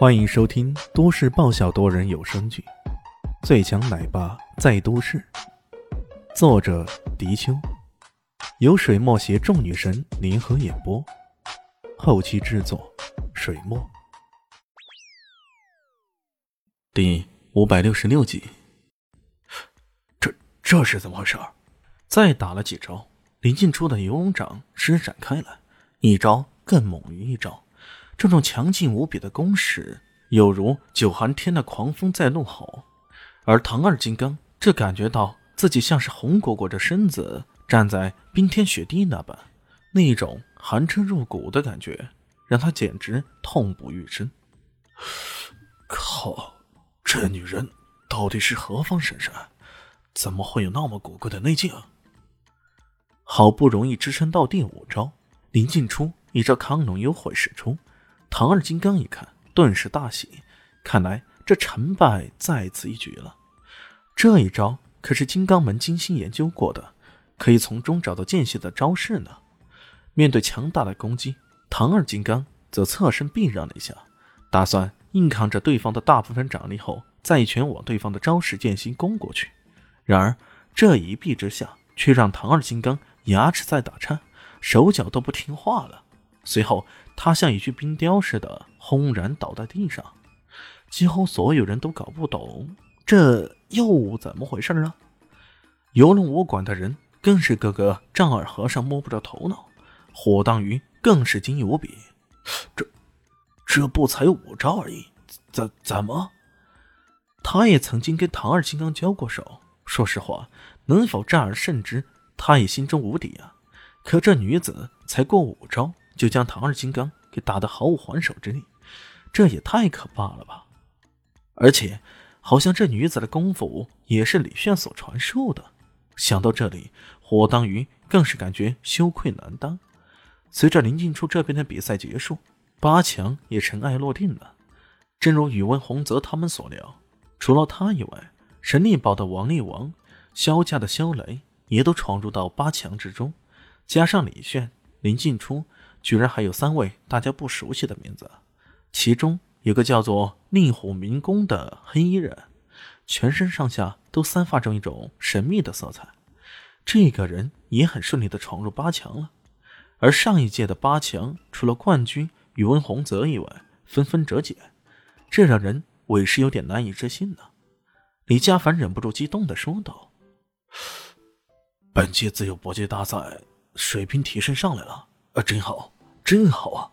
欢迎收听都市爆笑多人有声剧《最强奶爸在都市》，作者：迪秋，由水墨携众女神联合演播，后期制作：水墨。第五百六十六集，这这是怎么回事？再打了几招，林静初的游龙掌施展开来，一招更猛于一招。这种强劲无比的攻势，有如九寒天的狂风在怒吼，而唐二金刚这感觉到自己像是红果果着身子站在冰天雪地那般，那一种寒彻入骨的感觉，让他简直痛不欲生。靠，这女人到底是何方神圣？怎么会有那么古怪的内劲？好不容易支撑到第五招，林静初一招康龙幽会使出。唐二金刚一看，顿时大喜，看来这成败在此一举了。这一招可是金刚门精心研究过的，可以从中找到间隙的招式呢。面对强大的攻击，唐二金刚则侧身避让了一下，打算硬扛着对方的大部分掌力后，再一拳往对方的招式间隙攻过去。然而这一避之下，却让唐二金刚牙齿在打颤，手脚都不听话了。随后，他像一具冰雕似的轰然倒在地上，几乎所有人都搞不懂这又怎么回事啊！游龙武馆的人更是个个丈二和尚摸不着头脑，火当鱼更是惊异无比。这这不才五招而已，怎怎么？他也曾经跟唐二金刚交过手，说实话，能否战而胜之，他也心中无底啊。可这女子才过五招。就将唐二金刚给打得毫无还手之力，这也太可怕了吧！而且，好像这女子的功夫也是李炫所传授的。想到这里，火当鱼更是感觉羞愧难当。随着林静初这边的比赛结束，八强也尘埃落定了。正如宇文洪泽他们所料，除了他以外，神力堡的王力王、萧家的萧雷也都闯入到八强之中，加上李炫、林静初。居然还有三位大家不熟悉的名字，其中有个叫做令虎明宫的黑衣人，全身上下都散发着一种神秘的色彩。这个人也很顺利的闯入八强了。而上一届的八强，除了冠军宇文洪泽以外，纷纷折戟，这让人委实有点难以置信呢。李佳凡忍不住激动的说道：“ 本届自由搏击大赛水平提升上来了。”啊，真好，真好啊！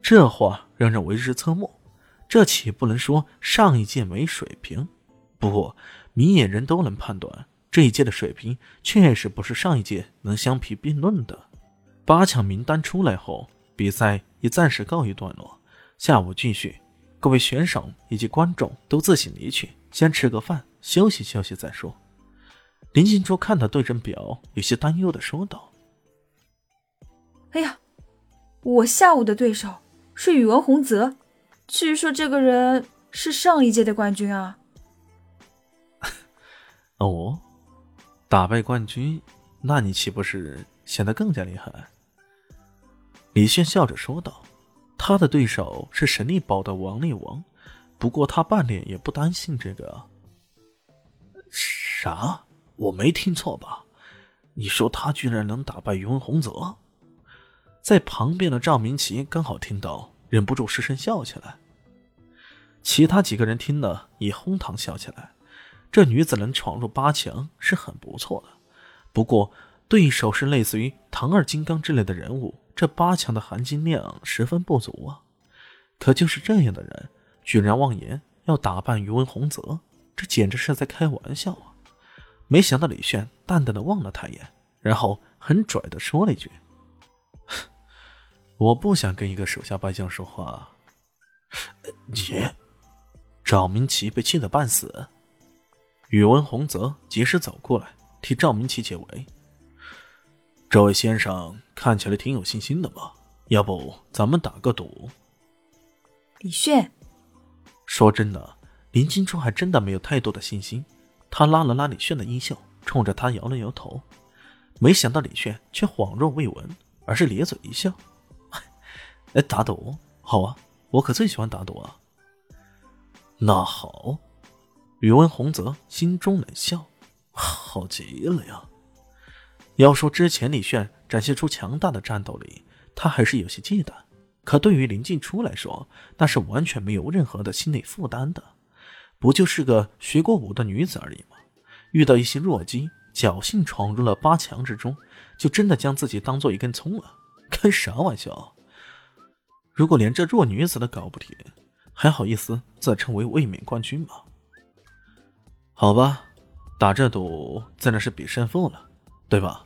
这话让人为之侧目。这岂不能说上一届没水平？不过明眼人都能判断，这一届的水平确实不是上一届能相提并论的。八强名单出来后，比赛也暂时告一段落。下午继续，各位选手以及观众都自行离去，先吃个饭，休息休息再说。林静初看到对阵表，有些担忧的说道。哎呀，我下午的对手是宇文洪泽，据说这个人是上一届的冠军啊。哦，打败冠军，那你岂不是显得更加厉害？李炫笑着说道：“他的对手是神力堡的王力王，不过他半点也不担心这个。”啥？我没听错吧？你说他居然能打败宇文洪泽？在旁边的赵明奇刚好听到，忍不住失声笑起来。其他几个人听了也哄堂笑起来。这女子能闯入八强是很不错的，不过对手是类似于唐二金刚之类的人物，这八强的含金量十分不足啊。可就是这样的人，居然妄言要打败于文洪泽，这简直是在开玩笑啊！没想到李炫淡淡的望了他一眼，然后很拽的说了一句。我不想跟一个手下败将说话。你，赵明奇被气得半死。宇文洪泽及时走过来替赵明奇解围。这位先生看起来挺有信心的嘛，要不咱们打个赌？李炫，说真的，林金初还真的没有太多的信心。他拉了拉李炫的衣袖，冲着他摇了摇头。没想到李炫却恍若未闻，而是咧嘴一笑。哎，打赌好啊！我可最喜欢打赌啊。那好，宇文洪泽心中冷笑，好极了呀。要说之前李炫展现出强大的战斗力，他还是有些忌惮。可对于林静初来说，那是完全没有任何的心理负担的。不就是个学过武的女子而已吗？遇到一些弱鸡，侥幸闯入了八强之中，就真的将自己当做一根葱了？开啥玩笑！如果连这弱女子都搞不定，还好意思自称为卫冕冠军吗？好吧，打这赌自然是比胜负了，对吧？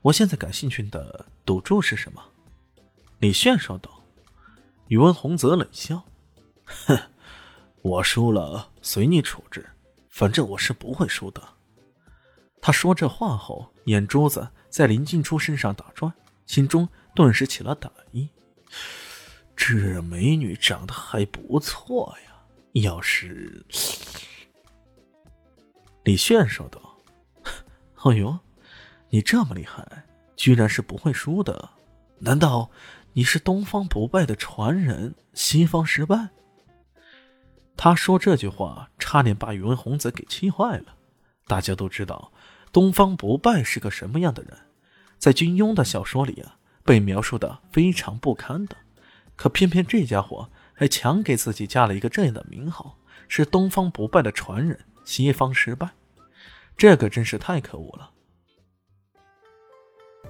我现在感兴趣的赌注是什么？李炫说道。宇文洪泽冷笑：“哼，我输了随你处置，反正我是不会输的。”他说这话后，眼珠子在林静初身上打转，心中顿时起了歹意。这美女长得还不错呀，要是……李炫说道：“哎呦，你这么厉害，居然是不会输的？难道你是东方不败的传人西方失败？”他说这句话，差点把宇文宏泽给气坏了。大家都知道，东方不败是个什么样的人，在金庸的小说里啊，被描述的非常不堪的。可偏偏这家伙还强给自己加了一个这样的名号，是东方不败的传人，西方失败，这可真是太可恶了。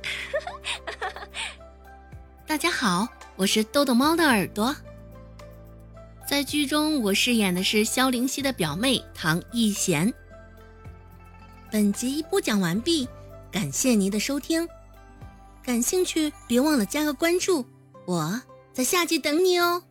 大家好，我是豆豆猫的耳朵。在剧中，我饰演的是萧灵溪的表妹唐艺贤。本集播讲完毕，感谢您的收听。感兴趣别忘了加个关注，我。在下集等你哦。